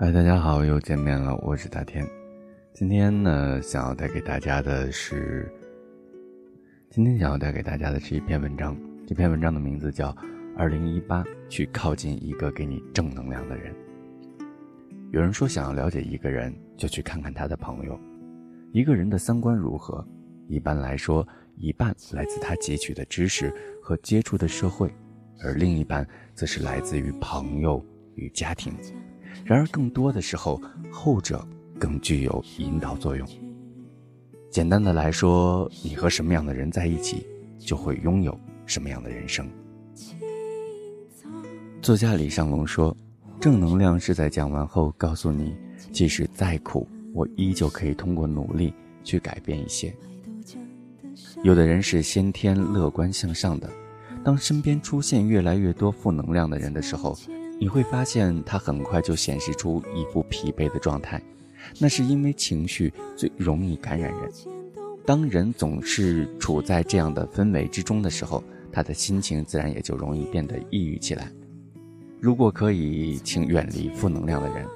嗨，大家好，又见面了，我是大天。今天呢，想要带给大家的是，今天想要带给大家的是一篇文章。这篇文章的名字叫《二零一八去靠近一个给你正能量的人》。有人说，想要了解一个人，就去看看他的朋友。一个人的三观如何，一般来说，一半来自他汲取的知识和接触的社会，而另一半则是来自于朋友与家庭。然而，更多的时候，后者更具有引导作用。简单的来说，你和什么样的人在一起，就会拥有什么样的人生。作家李尚龙说：“正能量是在讲完后告诉你，即使再苦，我依旧可以通过努力去改变一些。”有的人是先天乐观向上的，当身边出现越来越多负能量的人的时候。你会发现，他很快就显示出一副疲惫的状态，那是因为情绪最容易感染人。当人总是处在这样的氛围之中的时候，他的心情自然也就容易变得抑郁起来。如果可以，请远离负能量的人，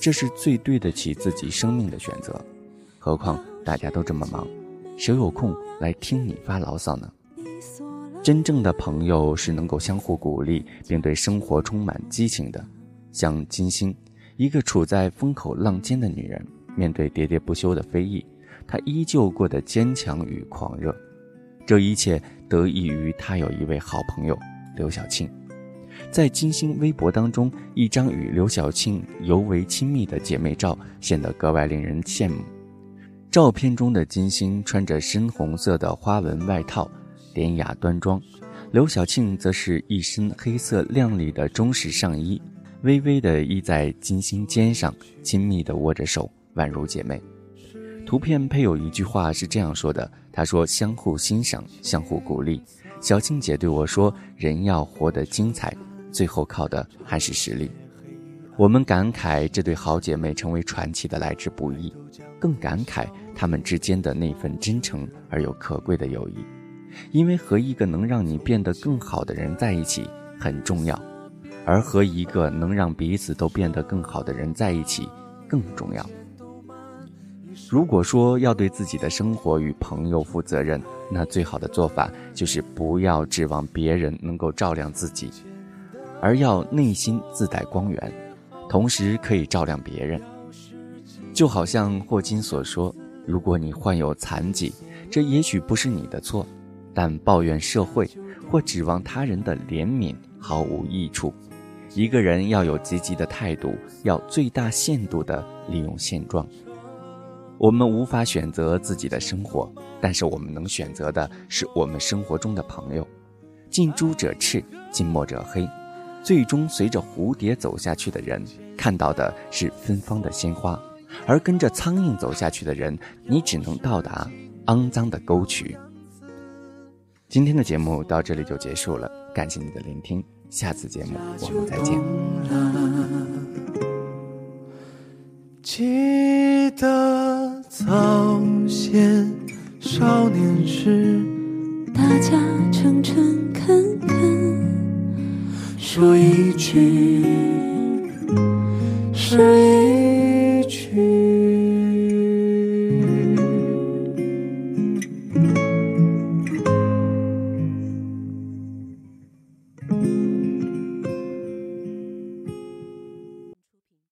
这是最对得起自己生命的选择。何况大家都这么忙，谁有空来听你发牢骚呢？真正的朋友是能够相互鼓励，并对生活充满激情的，像金星，一个处在风口浪尖的女人，面对喋喋不休的非议，她依旧过得坚强与狂热。这一切得益于她有一位好朋友刘晓庆。在金星微博当中，一张与刘晓庆尤为亲密的姐妹照显得格外令人羡慕。照片中的金星穿着深红色的花纹外套。典雅端庄，刘晓庆则是一身黑色亮丽的中式上衣，微微的依在金星肩上，亲密的握着手，宛如姐妹。图片配有一句话是这样说的：“她说相互欣赏，相互鼓励。”小庆姐对我说：“人要活得精彩，最后靠的还是实力。”我们感慨这对好姐妹成为传奇的来之不易，更感慨她们之间的那份真诚而又可贵的友谊。因为和一个能让你变得更好的人在一起很重要，而和一个能让彼此都变得更好的人在一起更重要。如果说要对自己的生活与朋友负责任，那最好的做法就是不要指望别人能够照亮自己，而要内心自带光源，同时可以照亮别人。就好像霍金所说：“如果你患有残疾，这也许不是你的错。”但抱怨社会或指望他人的怜悯毫无益处。一个人要有积极的态度，要最大限度地利用现状。我们无法选择自己的生活，但是我们能选择的是我们生活中的朋友。近朱者赤，近墨者黑。最终随着蝴蝶走下去的人，看到的是芬芳的鲜花；而跟着苍蝇走下去的人，你只能到达肮脏的沟渠。今天的节目到这里就结束了，感谢你的聆听，下次节目我们再见。记得早先少年时，大家诚诚恳恳，说一句是。